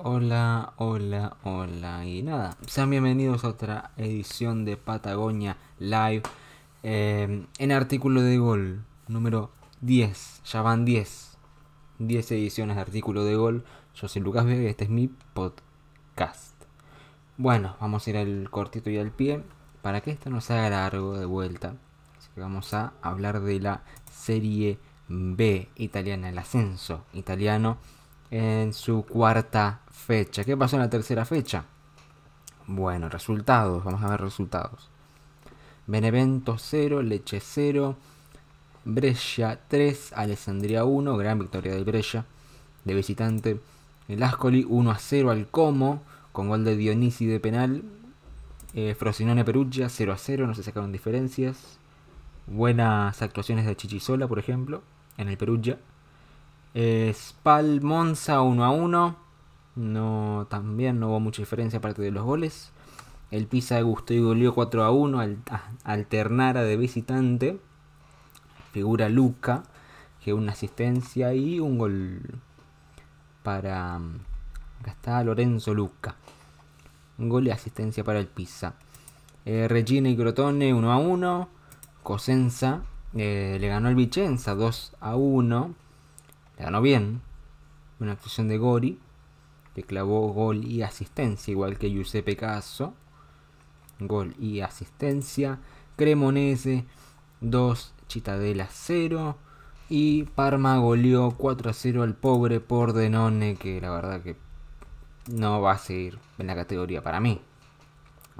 Hola, hola, hola. Y nada, sean bienvenidos a otra edición de Patagonia Live eh, en artículo de gol número 10. Ya van 10. 10 ediciones de artículo de gol. Yo soy Lucas Vega y este es mi podcast. Bueno, vamos a ir al cortito y al pie para que esto no se haga largo de vuelta. Así que vamos a hablar de la Serie B italiana, el ascenso italiano en su cuarta fecha. ¿Qué pasó en la tercera fecha? Bueno, resultados, vamos a ver resultados. Benevento 0, Leche 0, Brescia 3, Alessandria 1, gran victoria del Brescia de visitante. El Ascoli 1 a 0 al Como, con gol de Dionisi de penal. Eh, Frosinone Perugia 0 a 0, no se sacaron diferencias. Buenas actuaciones de Chichisola, por ejemplo, en el Perugia. Eh, Spal Monza 1 a 1. No, también no hubo mucha diferencia aparte de los goles. El Pisa de Gusto y goleó 4 a 1 al, Alternara de visitante. Figura Luca, que una asistencia y un gol para. Acá está Lorenzo Luca. Un gol y asistencia para el Pisa. Eh, Regina y Crotone 1 a 1. Cosenza eh, le ganó el Vicenza 2 a 1. Le ganó bien. Una actuación de Gori. Que clavó gol y asistencia, igual que Giuseppe Caso. Gol y asistencia. Cremonese 2, Chitadela 0. Y Parma goleó 4 a 0 al pobre Pordenone, que la verdad que no va a seguir en la categoría para mí.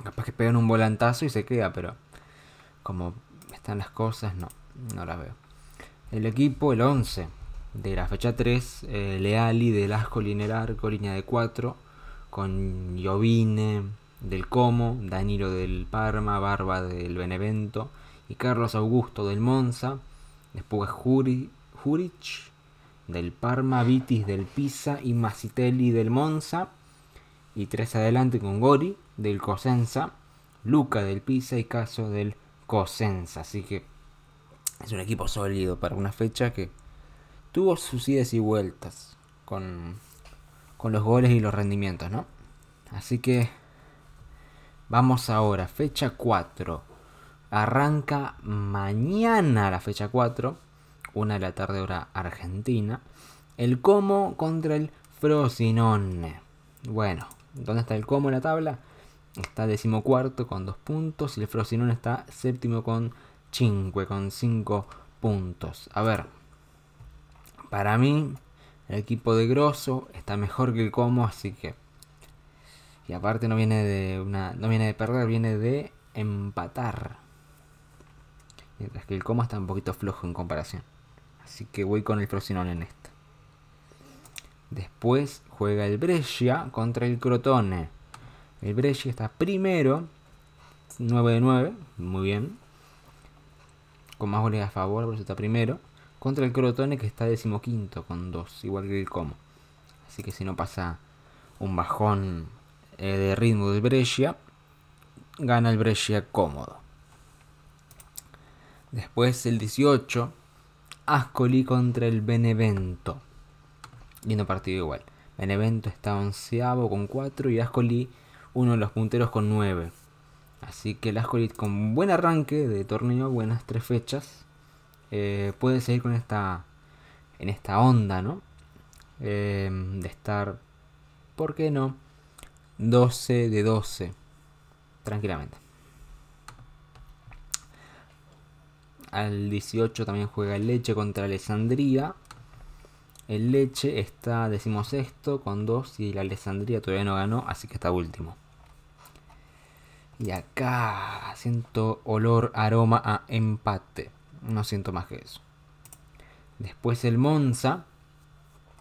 Capaz que pegan un volantazo y se queda, pero como están las cosas, no, no la veo. El equipo, el 11 de la fecha 3, eh, Leali del Ascoli en el arco, línea de 4, con Giovine del Como, Danilo del Parma, Barba del Benevento y Carlos Augusto del Monza. Después Juri, Juric del Parma, Vitis del Pisa y Masitelli del Monza. Y tres adelante con Gori del Cosenza, Luca del Pisa y Caso del Cosenza. Así que es un equipo sólido para una fecha que tuvo sus idas y vueltas con, con los goles y los rendimientos, ¿no? Así que vamos ahora, fecha 4. Arranca mañana la fecha 4, una de la tarde hora argentina. El Como contra el Frosinone. Bueno, ¿dónde está el Como en la tabla? Está decimocuarto con dos puntos y el Frosinone está séptimo con 5, con 5 puntos. A ver, para mí, el equipo de Grosso está mejor que el Como, así que. Y aparte no viene de una. No viene de perder, viene de empatar. Mientras que el Como está un poquito flojo en comparación. Así que voy con el Frosinone en esta. Después juega el Brescia contra el Crotone. El Brescia está primero. 9 de 9. Muy bien. Con más goles a favor, por eso está primero contra el Crotone que está decimoquinto con dos, igual que el Como. Así que si no pasa un bajón eh, de ritmo del Brescia, gana el Brescia cómodo. Después el 18, Ascoli contra el Benevento. Lindo partido igual. Benevento está onceavo con 4 y Ascoli uno de los punteros con 9. Así que el Ascoli con buen arranque de torneo, buenas tres fechas. Eh, puede seguir con esta, en esta onda, ¿no? Eh, de estar, ¿por qué no? 12 de 12, tranquilamente. Al 18 también juega el Leche contra Alessandría. El Leche está decimosexto con 2 y la Alessandría todavía no ganó, así que está último. Y acá siento olor, aroma a empate. No siento más que eso. Después el Monza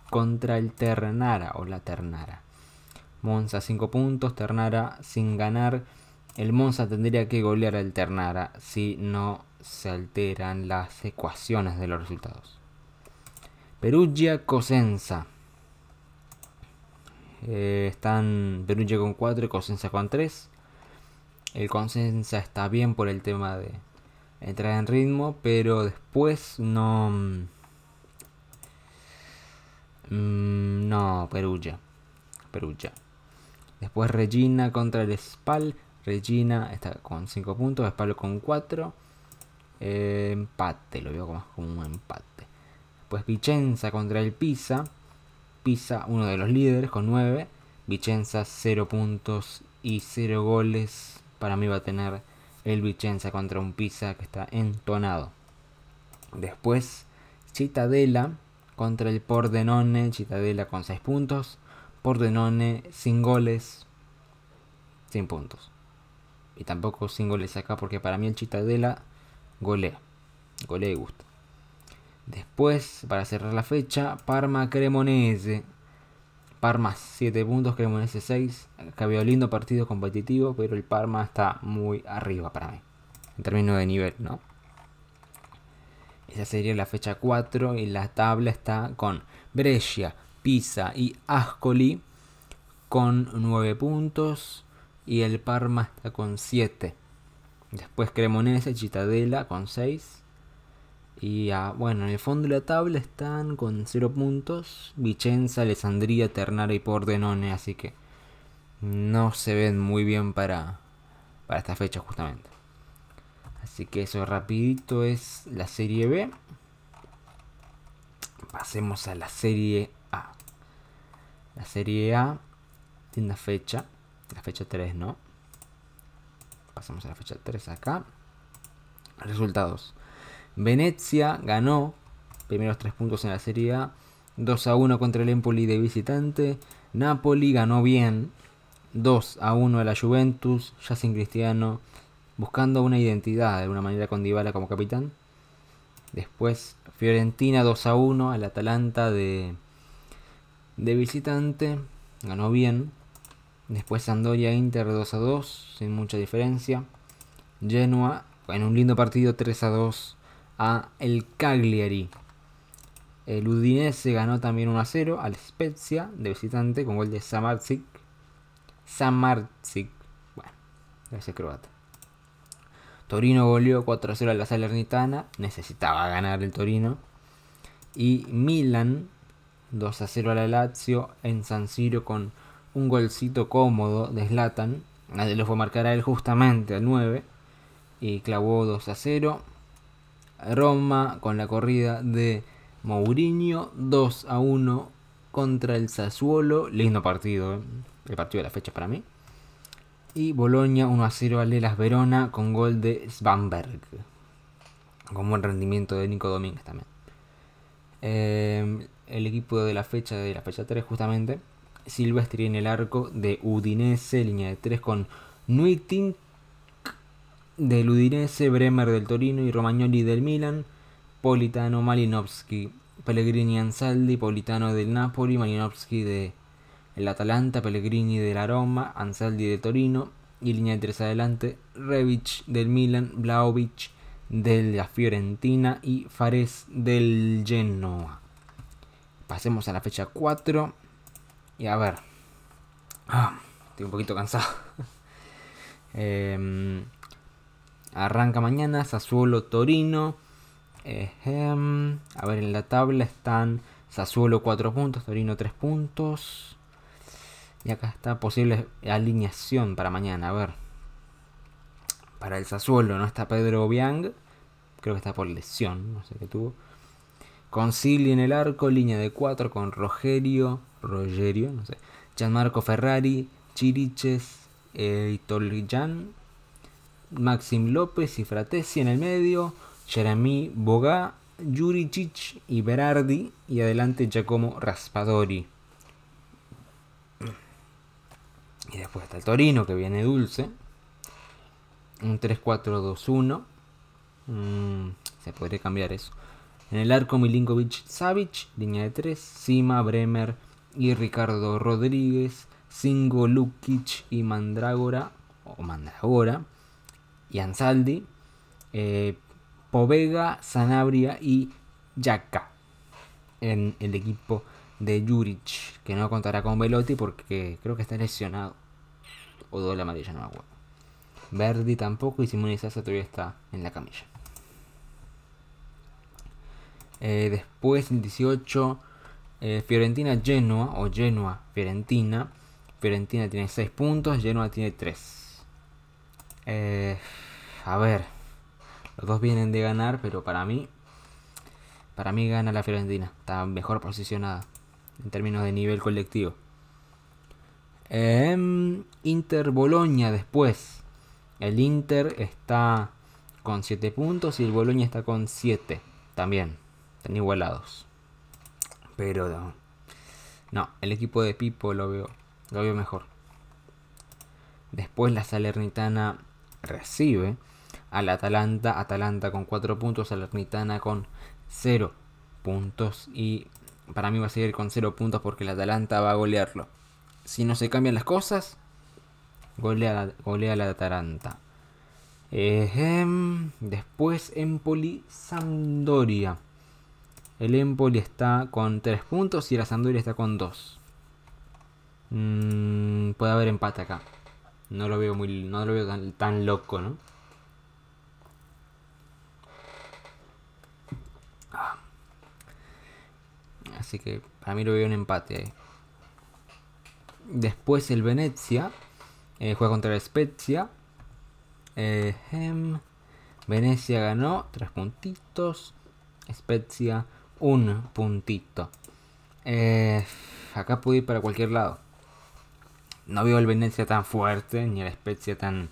contra el Ternara o la Ternara. Monza 5 puntos, Ternara sin ganar. El Monza tendría que golear al Ternara si no se alteran las ecuaciones de los resultados. Perugia Cosenza. Eh, están Perugia con 4 y Cosenza con 3. El Cosenza está bien por el tema de, entrar en ritmo, pero después no... Mm, no, Perugia. Perugia. Después Regina contra el Spal. Regina está con 5 puntos, Spal con 4. Eh, empate, lo veo más como un empate. Después Vicenza contra el Pisa. Pisa, uno de los líderes, con 9. Vicenza, 0 puntos y 0 goles. Para mí va a tener el Vicenza contra un Pisa que está entonado. Después Cittadella contra el Pordenone. Cittadella con 6 puntos. Pordenone sin goles. Sin puntos. Y tampoco sin goles acá porque para mí el Cittadella golea. Golea y gusta. Después, para cerrar la fecha, Parma Cremonese. Parma 7 puntos, Cremonese 6. Acá veo lindo partido competitivo, pero el Parma está muy arriba para mí. En términos de nivel, ¿no? Esa sería la fecha 4 y la tabla está con Brescia, Pisa y Ascoli con 9 puntos y el Parma está con 7. Después Cremonese, Cittadella con 6. Y ah, bueno, en el fondo de la tabla están con 0 puntos. Vicenza, Alessandria, Ternara y Pordenone. Así que no se ven muy bien para, para esta fecha justamente. Así que eso rapidito es la serie B. Pasemos a la serie A. La serie A tiene una fecha. La fecha 3, ¿no? Pasamos a la fecha 3 acá. Resultados. Venecia ganó primeros 3 puntos en la Serie A. 2 a 1 contra el Empoli de visitante. Napoli ganó bien. 2 a 1 a la Juventus. Ya sin Cristiano. Buscando una identidad de alguna manera con Dybala como capitán. Después Fiorentina 2 a 1 al Atalanta de, de visitante. Ganó bien. Después Sandoria Inter 2 a 2, sin mucha diferencia. Genoa en un lindo partido 3 a 2 a el Cagliari. El Udinese ganó también 1 a 0 al Spezia de visitante con gol de Samardzic. Samardzic, bueno, ese croata. Torino goleó 4 a 0 a la Salernitana, necesitaba ganar el Torino. Y Milan 2 a 0 a la Lazio en San Siro con un golcito cómodo de Zlatan. Lo fue a marcar a él justamente al 9. Y clavó 2 a 0. Roma con la corrida de Mourinho 2 a 1 contra el Sassuolo. Lindo partido, ¿eh? el partido de la fecha para mí. Y Bolonia 1 a 0 a Lelas Verona con gol de Svanberg. Con buen rendimiento de Nico Domínguez también. Eh, el equipo de la fecha de la fecha 3 justamente Silvestri en el arco de Udinese, línea de 3 con Nuiting del Udinese, Bremer del Torino y Romagnoli del Milan, Politano, Malinowski, Pellegrini Ansaldi, Politano del Napoli, Malinowski de el Atalanta, Pellegrini de la Roma, Ansaldi de Torino y línea de 3 adelante, Revic del Milan, Blaovic de la Fiorentina y Fares del Genoa. Pasemos a la fecha 4. Y a ver. Ah, estoy un poquito cansado. Em, arranca mañana Sassuolo Torino. a ver, en la tabla están Sassuolo 4 puntos, Torino 3 puntos. Y acá está posible alineación para mañana. A ver. Para el Sassuolo no está Pedro Biang. Creo que está por lesión. No sé qué tuvo. Concili en el arco, línea de 4 con Rogerio, Rogerio, no sé, Gianmarco Ferrari, Chiriches, eh, Maxim López y Fratesi en el medio, Jeremy Boga, Juricic y Berardi y adelante Giacomo Raspadori. Y después está el Torino que viene dulce. Un 3-4-2-1. Mm, se podría cambiar eso. En el arco Milinkovic Savic, línea de 3, Sima, Bremer y Ricardo Rodríguez, Singo Lukic y Mandragora, o Mandragora, y Ansaldi, eh, Povega, Sanabria y Yaka en el equipo de Juric, que no contará con Velotti porque creo que está lesionado. O doble amarilla, no me acuerdo. Verdi tampoco y Simone Sasa todavía está en la camilla. Eh, después, en 18, Eh, Fiorentina Genoa o Genoa Fiorentina. Fiorentina tiene 6 puntos, Genoa tiene 3. Eh, a ver, los dos vienen de ganar, pero para mí, para mí gana la Fiorentina. Está mejor posicionada en términos de nivel colectivo. Em, Inter Boloña después. El Inter está con 7 puntos y el Boloña está con 7 también. Están igualados. Pero no, el equipo de Pipo lo veo, lo veo mejor. Después la Salernitana recibe al Atalanta. Atalanta con 4 puntos, Salernitana con 0 puntos. Y para mí va a seguir con 0 puntos porque el Atalanta va a golearlo. Si no se cambian las cosas, golea, golea la Atalanta. después Empoli Sampdoria. El Empoli está con 3 puntos y la Sampdoria está con 2. Mm, puede haber empate acá. No lo veo muy no lo veo tan, tan loco, ¿no? Ah. Así que para mí lo veo un empate ahí. Después el Venezia eh, juega contra la Spezia. Eh, Venecia ganó 3 puntitos. Spezia un puntito. Eh, acá pude ir para cualquier lado. No veo el Venecia tan fuerte ni el Spezia tan,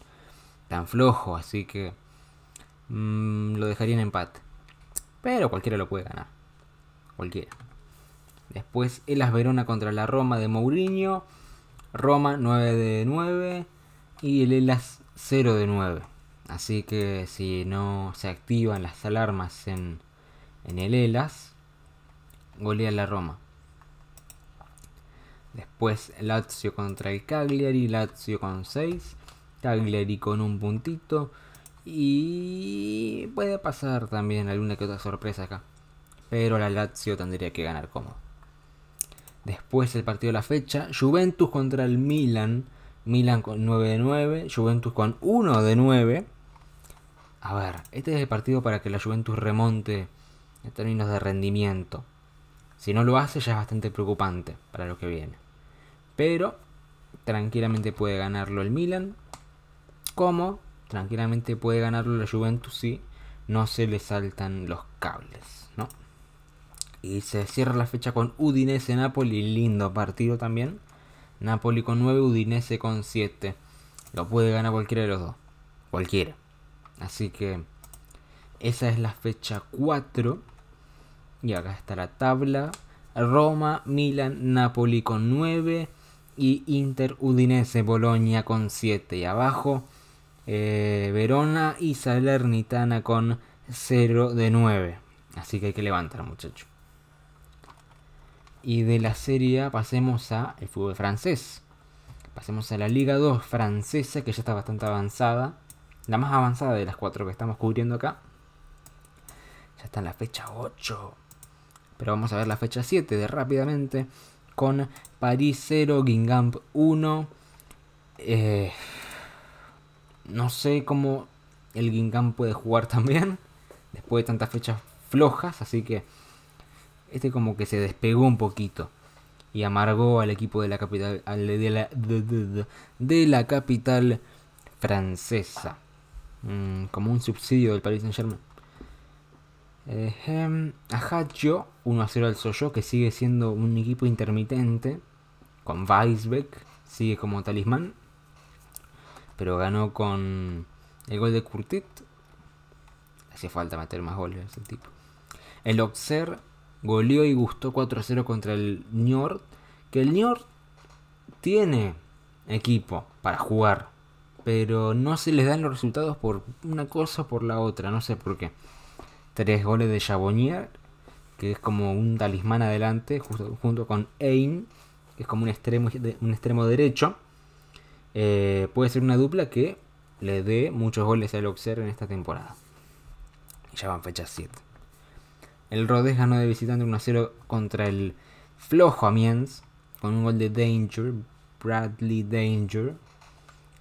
tan flojo, así que mm, lo dejaría en empate. Pero cualquiera lo puede ganar. Cualquiera. Después el As Verona contra la Roma de Mourinho. Roma 9 de 9 y el Elas 0 de 9. Así que si no se activan las alarmas en, en el Elas, golea la Roma. Después Lazio contra el Cagliari, Lazio con 6, Cagliari con un puntito y puede pasar también alguna que otra sorpresa acá. Pero la Lazio tendría que ganar cómodo. Después el partido de la fecha, Juventus contra el Milan. Milan con 9 de 9, Juventus con 1 de 9. A ver, este es el partido para que la Juventus remonte en términos de rendimiento. Si no lo hace ya es bastante preocupante para lo que viene. Pero tranquilamente puede ganarlo el Milan. Como tranquilamente puede ganarlo la Juventus si no se le saltan los cables, ¿no? Y se cierra la fecha con Udinese Napoli, lindo partido también. Napoli con 9, Udinese con 7. Lo puede ganar cualquiera de los dos. Cualquiera. Así que esa es la fecha 4. Y acá está la tabla. Roma, Milan, Napoli con 9. Y Inter, Udinese, Bolonia con 7. Y abajo eh, Verona y Salernitana con 0 de 9. Así que hay que levantar muchachos. Y de la Serie A pasemos a el fútbol francés. Pasemos a la Liga 2 francesa, que ya está bastante avanzada. La más avanzada de las cuatro que estamos cubriendo acá. Ya está en la fecha 8. Pero vamos a ver la fecha 7 de rápidamente. Con París 0, Guingamp 1. Eh, no sé cómo el Guingamp puede jugar también. Después de tantas fechas flojas. Así que este como que se despegó un poquito y amargó al equipo de la capital de la, de, la capital francesa mm, como un subsidio del Paris Saint Germain eh, Ajaccio 1 a 0 al Soyo que sigue siendo un equipo intermitente con Weisbeck sigue como talismán pero ganó con el gol de Curtit hacía falta meter más goles ese tipo el Auxerre goleó y gustó 4-0 contra el Niort. Que el Niort tiene equipo para jugar, pero no se les dan los resultados por una cosa o por la otra, no sé por qué. Tres goles de Chabonnier, que es como un talismán adelante, junto con Ain, que es como un extremo, un extremo derecho. Eh, puede ser una dupla que le dé muchos goles al Auxerre en esta temporada. Ya van fechas 7. El Rodez ganó de visitante 1-0 contra el flojo Amiens con un gol de Danger, Bradley Danger.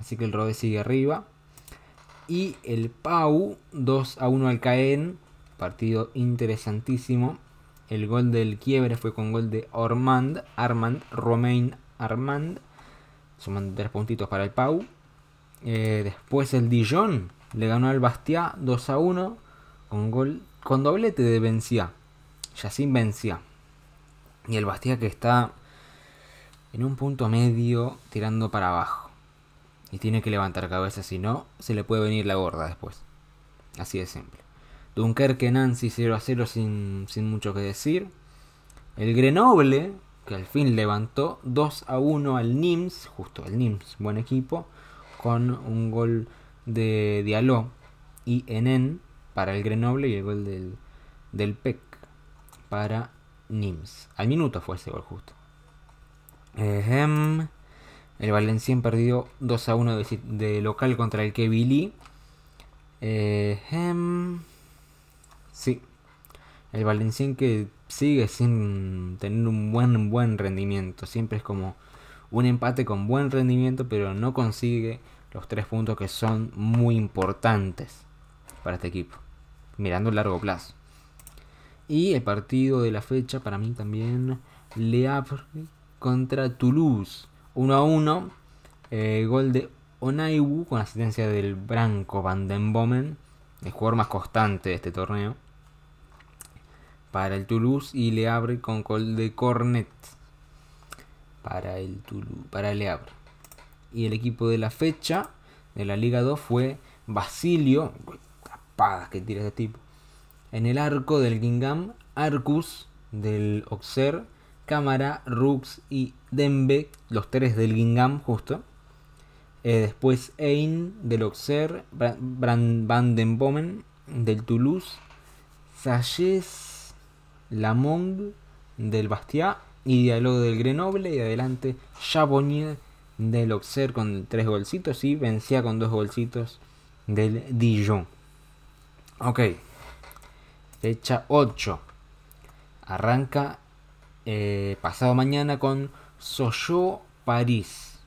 Así que el Rodez sigue arriba. Y el Pau 2 1 al Caen, partido interesantísimo. El gol del quiebre fue con gol de Ormand, Armand, Romain Armand. Suman tres puntitos para el Pau. Eh, después el Dijon le ganó al Bastia 2 a 1 con gol con doblete de Vencia. Yacine Vencia. Y el Bastia que está en un punto medio tirando para abajo. Y tiene que levantar cabeza, si no, se le puede venir la gorda después. Así de simple. Dunkerque Nancy 0 a 0 sin, sin mucho que decir. El Grenoble, que al fin levantó 2 a 1 al Nims, justo el Nims, buen equipo, con un gol de Diallo y Enen para el Grenoble y el gol del, del PEC para Nims. Al minuto fue ese gol justo. el Valencien perdió 2 a 1 de, local contra el Kevili. Sí. El Valencien que sigue sin tener un buen, buen rendimiento. Siempre es como un empate con buen rendimiento, pero no consigue los tres puntos que son muy importantes para este equipo. Mirando el largo plazo. Y el partido de la fecha para mí también. Le Havre contra Toulouse. 1 a 1. Eh, gol de Onaiwu con asistencia del Branco Van den Bomen. El jugador más constante de este torneo. Para el Toulouse. Y Le Havre con gol de Cornet. Para el Toulouse. Para Le Havre. Y el equipo de la fecha de la Liga 2 fue Basilio. Tapadas que tira este tipo en el arco del Gingham, Arcus del Oxer, Cámara, Rux y Dembe, los tres del Gingham justo. Eh, después Ein del Oxer, Van den Bomen del Toulouse, Salles, Lamong del Bastia y Diálogo del Grenoble y adelante Chabonnier del Auxerre con tres golcitos y vencía con dos golcitos del Dijon. Ok. Fecha 8. Arranca eh, pasado mañana con Soyo París.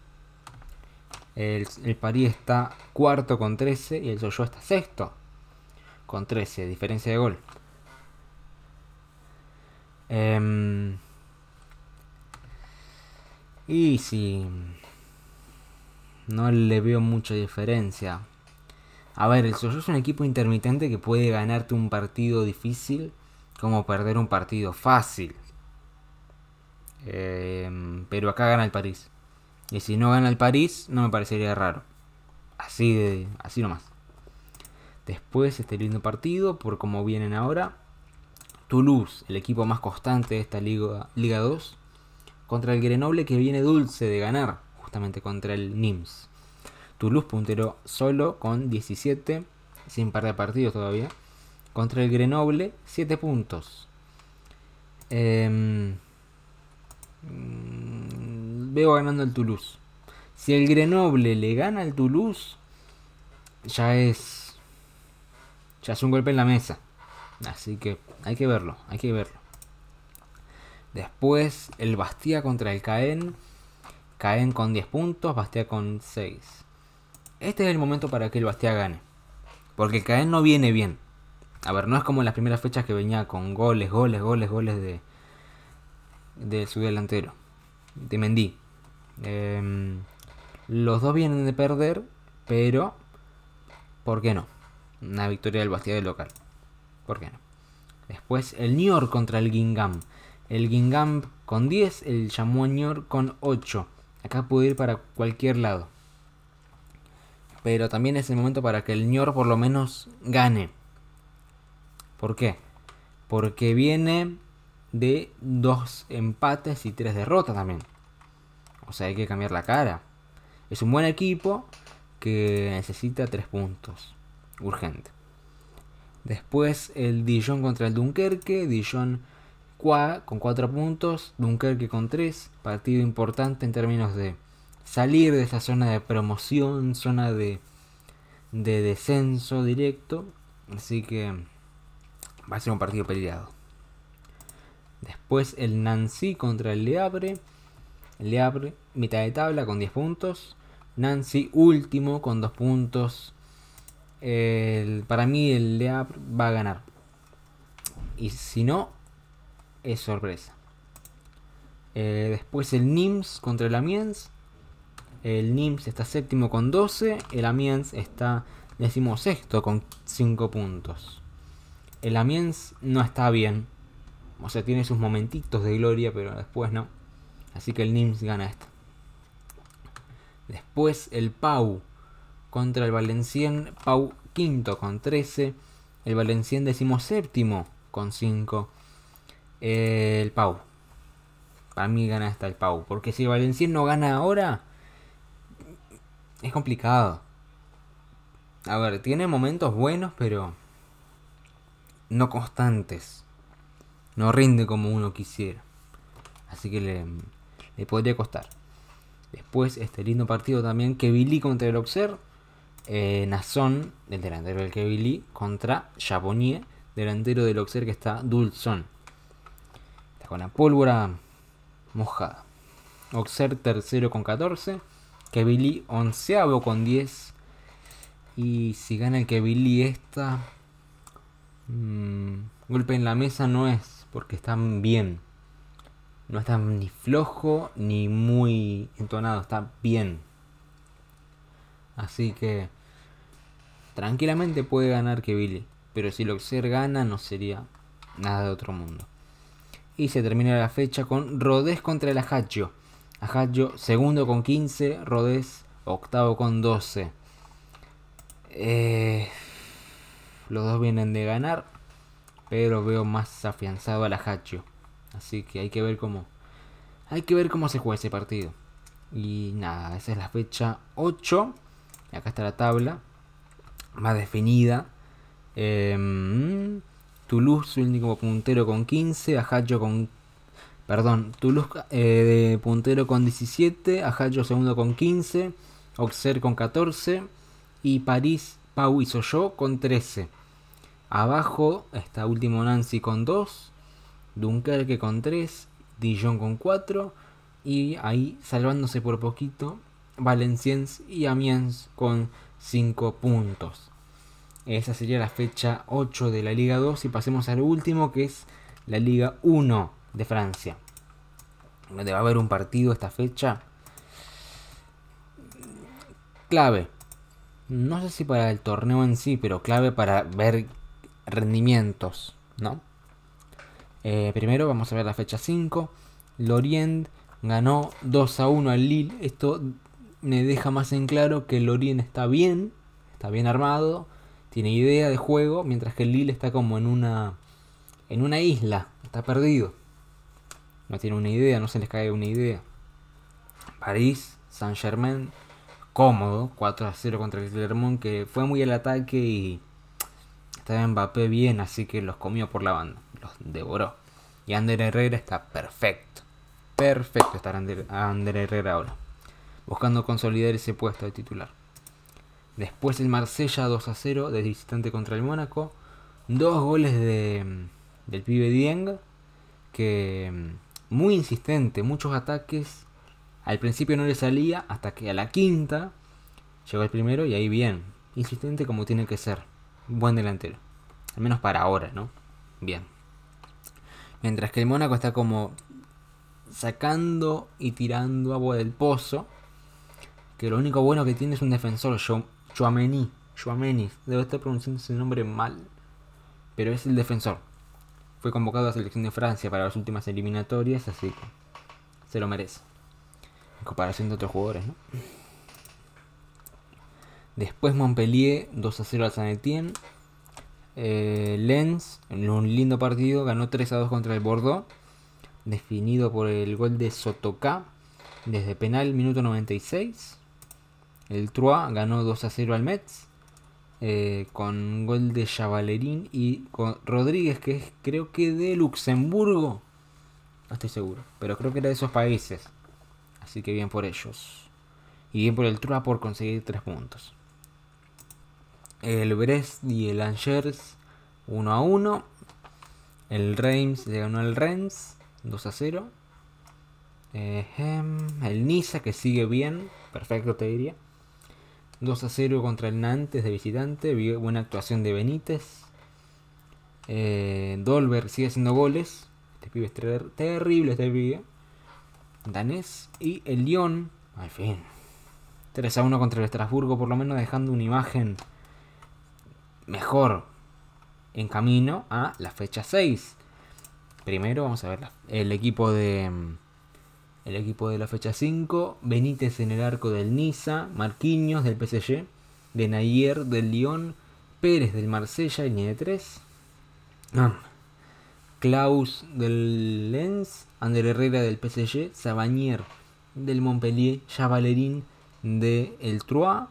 El, París está cuarto con 13 y el Soyo está sexto con 13, diferencia de gol. Em, y si no le veo mucha diferencia. A ver, el Soyo es un equipo intermitente que puede ganarte un partido difícil como perder un partido fácil. Eh, pero acá gana el París. Y si no gana el París, no me parecería raro. Así de. así nomás. Después este lindo partido, por como vienen ahora. Toulouse, el equipo más constante de esta Liga, Liga 2. Contra el Grenoble que viene dulce de ganar. Justamente contra el Nims. Toulouse puntero solo con 17, sin par de partidos todavía. Contra el Grenoble, 7 puntos. Em, mm, veo ganando el Toulouse. Si el Grenoble le gana al Toulouse, ya es. Ya es un golpe en la mesa. Así que hay que verlo, hay que verlo. Después el Bastia contra el Caen. Caen con 10 puntos, Bastia con 6 este es el momento para que el Bastia gane. Porque el Caen no viene bien. A ver, no es como en las primeras fechas que venía con goles, goles, goles, goles de, de su delantero, de Mendy. Em, los dos vienen de perder, pero ¿por qué no? Una victoria del Bastia del local. ¿Por qué no? Después el York contra el Gingham. El Gingham con 10, el Chamois con 8. Acá puede ir para cualquier lado pero también es el momento para que el Ñor por lo menos gane. ¿Por qué? Porque viene de dos empates y tres derrotas también. O sea, hay que cambiar la cara. Es un buen equipo que necesita tres puntos. Urgente. Después el Dijon contra el Dunkerque. Dijon con cuatro puntos. Dunkerque con tres. Partido importante en términos de salir de esa zona de promoción, zona de, de descenso directo. Así que va a ser un partido peleado. Después el Nancy contra el Le Havre. El Le Havre, mitad de tabla con 10 puntos. Nancy último con 2 puntos. Para mí el Le Havre va a ganar. Y si no, es sorpresa. Eh, después el Nims contra el Amiens. El Nims está séptimo con 12. El Amiens está decimosexto con 5 puntos. El Amiens no está bien. O sea, tiene sus momentitos de gloria, pero después no. Así que el Nims gana esto. Después el Pau contra el Valencien. Pau quinto con 13. El Valencien decimoséptimo con 5. El Pau. Para mí gana hasta el Pau. Porque si el Valencien no gana ahora, es complicado. A ver, tiene momentos buenos, pero no constantes. No rinde como uno quisiera. Así que le, le podría costar. Después, este lindo partido también, que Billy contra el Auxerre. Eh, Nazón, el delantero del Kevili, contra Chabonnier, delantero del Auxerre que está Dulzón. Está con la pólvora mojada. Auxerre tercero con 14. Kevili onceavo con 10. Y si gana el Kevili esta... Mmm, golpe en la mesa no es, porque están bien. No está ni flojo ni muy entonado, está bien. Así que tranquilamente puede ganar que Billy. Pero si Loxer gana no sería nada de otro mundo. Y se termina la fecha con Rodés contra el Ajaccio. Ajaccio segundo con 15, Rodés octavo con 12. Eh, los dos vienen de ganar, pero veo más afianzado al Ajaccio. Así que hay que ver cómo hay que ver cómo se juega ese partido. Y nada, esa es la fecha 8. Acá está la tabla más definida. Eh, Toulouse, único puntero con 15, Ajayo con... Perdón, Toulouse eh, de puntero con 17, Ajayo segundo con 15, Auxerre con 14 y París, Pau y Soyo con 13. Abajo está último Nancy con 2, Dunkerque con 3, Dijon con 4 y ahí salvándose por poquito Valenciennes y Amiens con 5 puntos. Esa sería la fecha 8 de la Liga 2 y pasemos al último que es la Liga 1 de Francia. Donde va a haber un partido esta fecha clave. No sé si para el torneo en sí, pero clave para ver rendimientos, ¿no? Eh, primero vamos a ver la fecha 5. Lorient ganó 2 a 1 al Lille. Esto me deja más en claro que Lorient está bien, está bien armado, tiene idea de juego, mientras que el Lille está como en una en una isla, está perdido. No tiene una idea, no se les cae una idea. París, Saint Germain, cómodo, 4 a 0 contra el Clermont, que fue muy al ataque y estaba Mbappé bien, así que los comió por la banda, los devoró. Y Ander Herrera está perfecto. Perfecto estar Ander Herrera ahora buscando consolidar ese puesto de titular. Después el Marsella 2 a 0 de visitante contra el Mónaco. Dos goles de, del pibe Dieng, que muy insistente, muchos ataques. Al principio no le salía hasta que a la quinta llegó el primero y ahí bien. Insistente como tiene que ser. Buen delantero. Al menos para ahora, ¿no? Bien. Mientras que el Mónaco está como sacando y tirando agua del pozo que lo único bueno que tiene es un defensor, Chouameni. Chouameni, debe estar pronunciando ese nombre mal, pero es el defensor. Fue convocado a la selección de Francia para las últimas eliminatorias, así que se lo merece. En comparación de otros jugadores, ¿no? Después Montpellier 2 a 0 al San Etienne. Eh, Lens, en un lindo partido, ganó 3 a 2 contra el Bordeaux. Definido por el gol de Sotoka desde penal, minuto 96. El Troyes ganó 2 a 0 al Metz. Eh, con gol de Chavalerín y con Rodríguez, que es creo que de Luxemburgo. No estoy seguro, pero creo que era de esos países. Así que bien por ellos. Y bien por el Troyes por conseguir 3 puntos. El Brest y el Angers 1 a 1. El Reims le ganó al Rennes 2 a 0. el Niza que sigue bien, perfecto te diría. 2 a 0 contra el Nantes de visitante. Buena actuación de Benítez. Eh, Dolber sigue haciendo goles. Este pibe es terrible, este pibe. Danés y el Lyon. Al fin. 3 a 1 contra el Estrasburgo, por lo menos dejando una imagen mejor en camino a la fecha 6. Primero vamos a ver el equipo de el equipo de la fecha 5, Benítez en el arco del Niza, Marquinhos del PSG, Benayer del Lyon, Pérez del Marsella, línea de 3. Klaus del Lens, Ander Herrera del PSG, Sabanier del Montpellier, Javalerín del El Troyes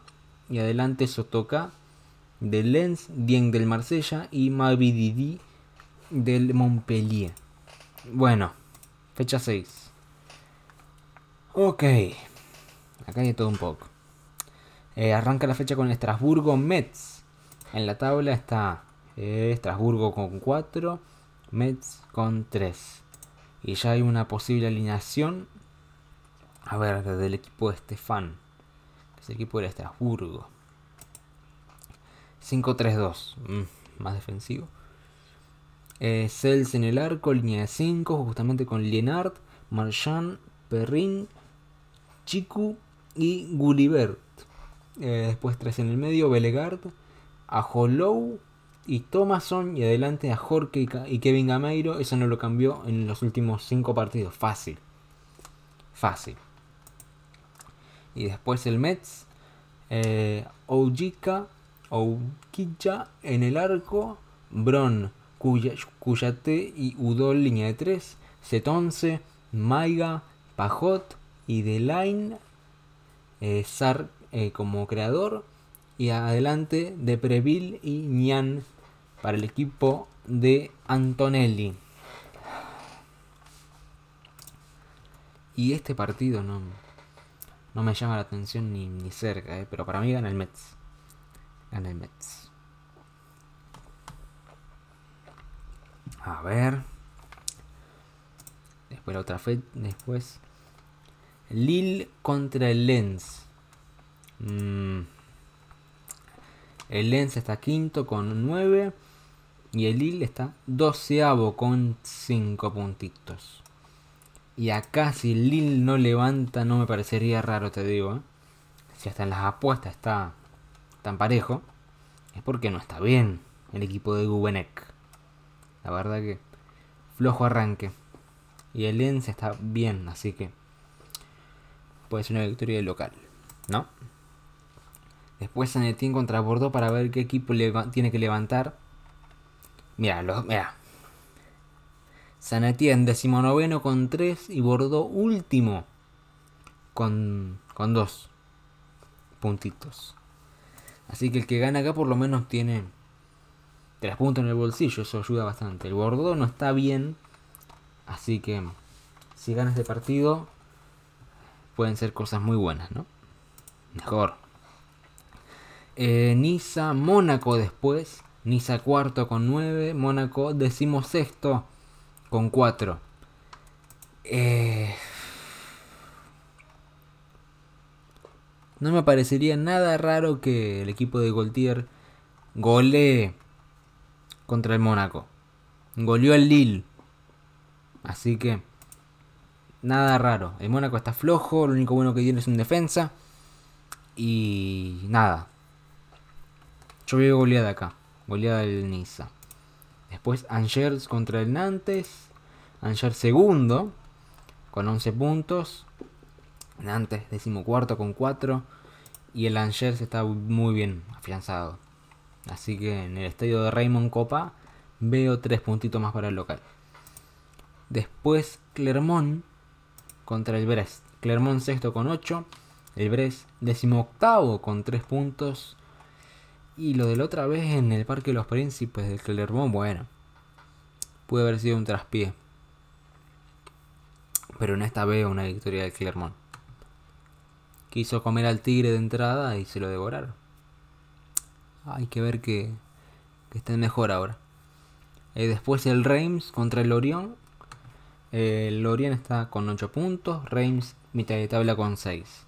y adelante Sotoka del Lens, Dien del Marsella y Mavididi del Montpellier. Bueno, fecha 6. Ok, acá hay todo un poco. Eh, arranca la fecha con Estrasburgo Metz. En la tabla está eh, Estrasburgo con 4, Metz con 3. Y ya hay una posible alineación. A ver, del equipo de Stefan. Que es el equipo de Estrasburgo. 5-3-2. Mm, más defensivo. Eh, Cels en el arco, línea de 5, justamente con Lienard, Marchand, Perrin, Chiku y Gulliver. Eh, después 3 en el medio, Belegard, Ajolou y Thomason. Y adelante a Jorge y Kevin Gameiro. Eso no lo cambió en los últimos 5 partidos. Fácil. Fácil. Y después el Mets. Eh, Oujika, en el arco. Bron, Cuyate y Udol línea de 3. Setonce, Maiga, Pajot y Delaine. Eh, Sar eh, como creador. Y adelante de Preville y Nian para el equipo de Antonelli. Y este partido no, no me llama la atención ni, ni cerca, eh, pero para mí gana el Mets. Gana el Mets. A ver. Después la otra fe. Después. Lille contra el Lens. Mm. El Lens está quinto con 9. Y el Lille está doceavo con 5 puntitos. Y acá si Lille no levanta no me parecería raro, te digo. ¿eh? Si hasta en las apuestas está tan parejo. Es porque no está bien el equipo de Gubenek. La verdad que flojo arranque. Y el Lens está bien, así que puede ser una victoria local, ¿no? Después San Etienne contra Bordeaux para ver qué equipo tiene que levantar. Mira, mira. San Etienne decimonoveno con 3 y Bordeaux último con, con 2 puntitos. Así que el que gana acá por lo menos tiene 3 puntos en el bolsillo, eso ayuda bastante. El Bordeaux no está bien, así que si gana este partido pueden ser cosas muy buenas, ¿no? Mejor. Eh, Niza, Mónaco después. Niza cuarto con 9. Mónaco decimosexto con 4. Eh, no me parecería nada raro que el equipo de Goltier golee contra el Mónaco. Goleó el Lille. Así que nada raro. El Mónaco está flojo, lo único bueno que tiene es un defensa. Y nada. Yo veo goleada acá. Goleada del Niza. Después Angers contra el Nantes. Angers segundo. Con 11 puntos. Nantes decimocuarto con 4. Y el Angers está muy bien afianzado. Así que en el estadio de Raymond Copa veo 3 puntitos más para el local. Después Clermont contra el Brest. Clermont sexto con 8. El Brest decimoctavo con 3 puntos. Y lo de la otra vez en el Parque de los Príncipes del Clermont, bueno. Puede haber sido un traspié. Pero en esta veo una victoria del Clermont. Quiso comer al tigre de entrada y se lo devoraron. Hay que ver que, estén mejor ahora. Eh, después el Reims contra el Lorient. El Lorient está con 8 puntos. Reims mitad de tabla con 6.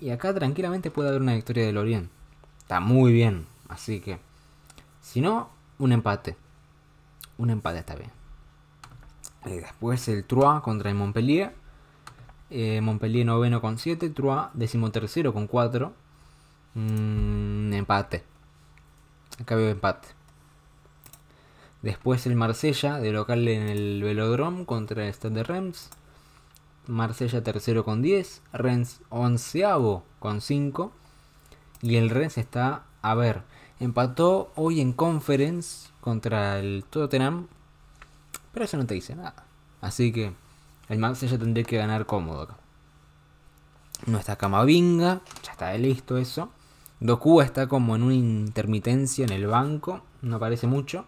Y acá tranquilamente puede haber una victoria del Lorient. Está muy bien. Así que, si no, un empate. Un empate está bien. Eh, después el Troyes contra el Montpellier. Eh, Montpellier noveno con 7, Troyes decimotercero con 4. Mm, empate. Acá veo empate. Después el Marsella, de local en el Velodrome contra el Stade de Reims. Marsella tercero con 10. Rennes onceavo con 5. Y el Rennes está, a ver, empató hoy en Conference contra el Tottenham. Pero eso no te dice nada. Así que el Marsella tendría que ganar cómodo acá. No está Camavinga, ya está listo eso. Doku está como en una intermitencia en el banco, no parece mucho.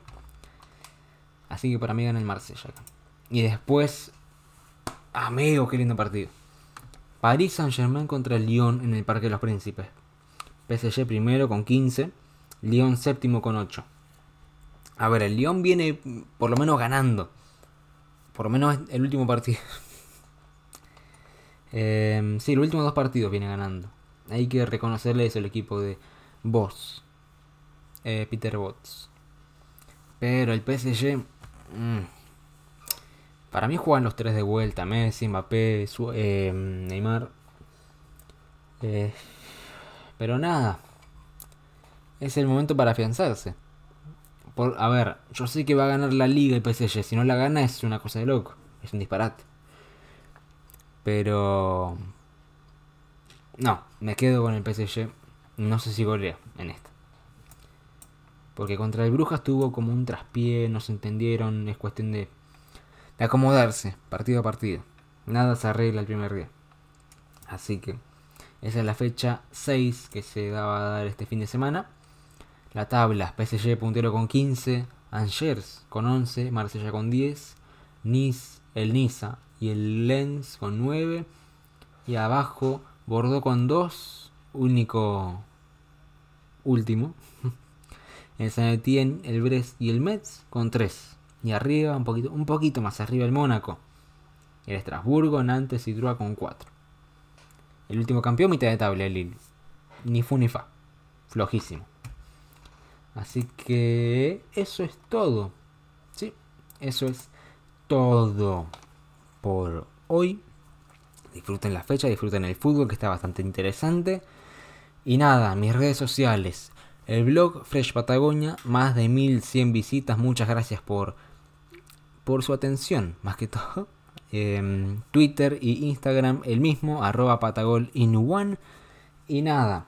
Así que para mí gana el Marsella. Y después, amigo, qué lindo partido. Paris Saint-Germain contra el Lyon en el Parque de los Príncipes. PSG primero con 15, Lyon séptimo con 8. A ver, el Lyon viene por lo menos ganando. Por lo menos el último partido. eh, sí, los últimos dos partidos viene ganando. Hay que reconocerle eso el equipo de Boss. Eh, Peter Bots. Pero el PSG. Mmm, para mí juegan los tres de vuelta. Messi, Mbappé, su, eh, Neymar. Eh, pero nada. Es el momento para afianzarse. Por, a ver, yo sé que va a ganar la liga el PSG. Si no la gana es una cosa de loco. Es un disparate. Pero... No, me quedo con el PSG. No sé si golea en esta. Porque contra el Brujas tuvo como un traspié, no se entendieron, es cuestión de, acomodarse, partido a partido. Nada se arregla el primer día. Así que esa es la fecha 6 que se daba a dar este fin de semana. La tabla, PSG puntero con 15, Angers con 11, Marsella con 10, Nice, el Niza y el Lens con 9. Y abajo Bordeaux con 2, único último. San Etienne, el Brest y el Metz con 3. Y arriba, un poquito, un poquito más arriba el Mónaco. El Estrasburgo, Nantes y Troyes con 4. El último campeón, mitad de tabla, el Lille. Ni fu ni fa. Flojísimo. Así que eso es todo. Sí, eso es todo por hoy. Disfruten la fecha, disfruten el fútbol que está bastante interesante. Y nada, mis redes sociales. El blog Fresh Patagonia, más de 1100 visitas. Muchas gracias por, por su atención, más que todo. Eh, Twitter y Instagram, el mismo, arroba patagol Y nada,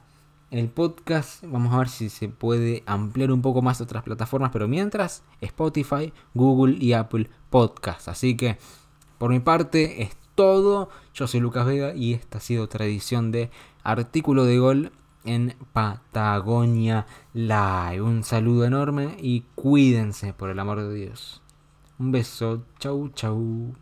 el podcast, vamos a ver si se puede ampliar un poco más otras plataformas, pero mientras, Spotify, Google y Apple Podcast. Así que, por mi parte, es todo. Yo soy Lucas Vega y esta ha sido otra edición de Artículo de Gol en Patagonia Live. Un saludo enorme y cuídense por el amor de Dios. Un beso, chau chau.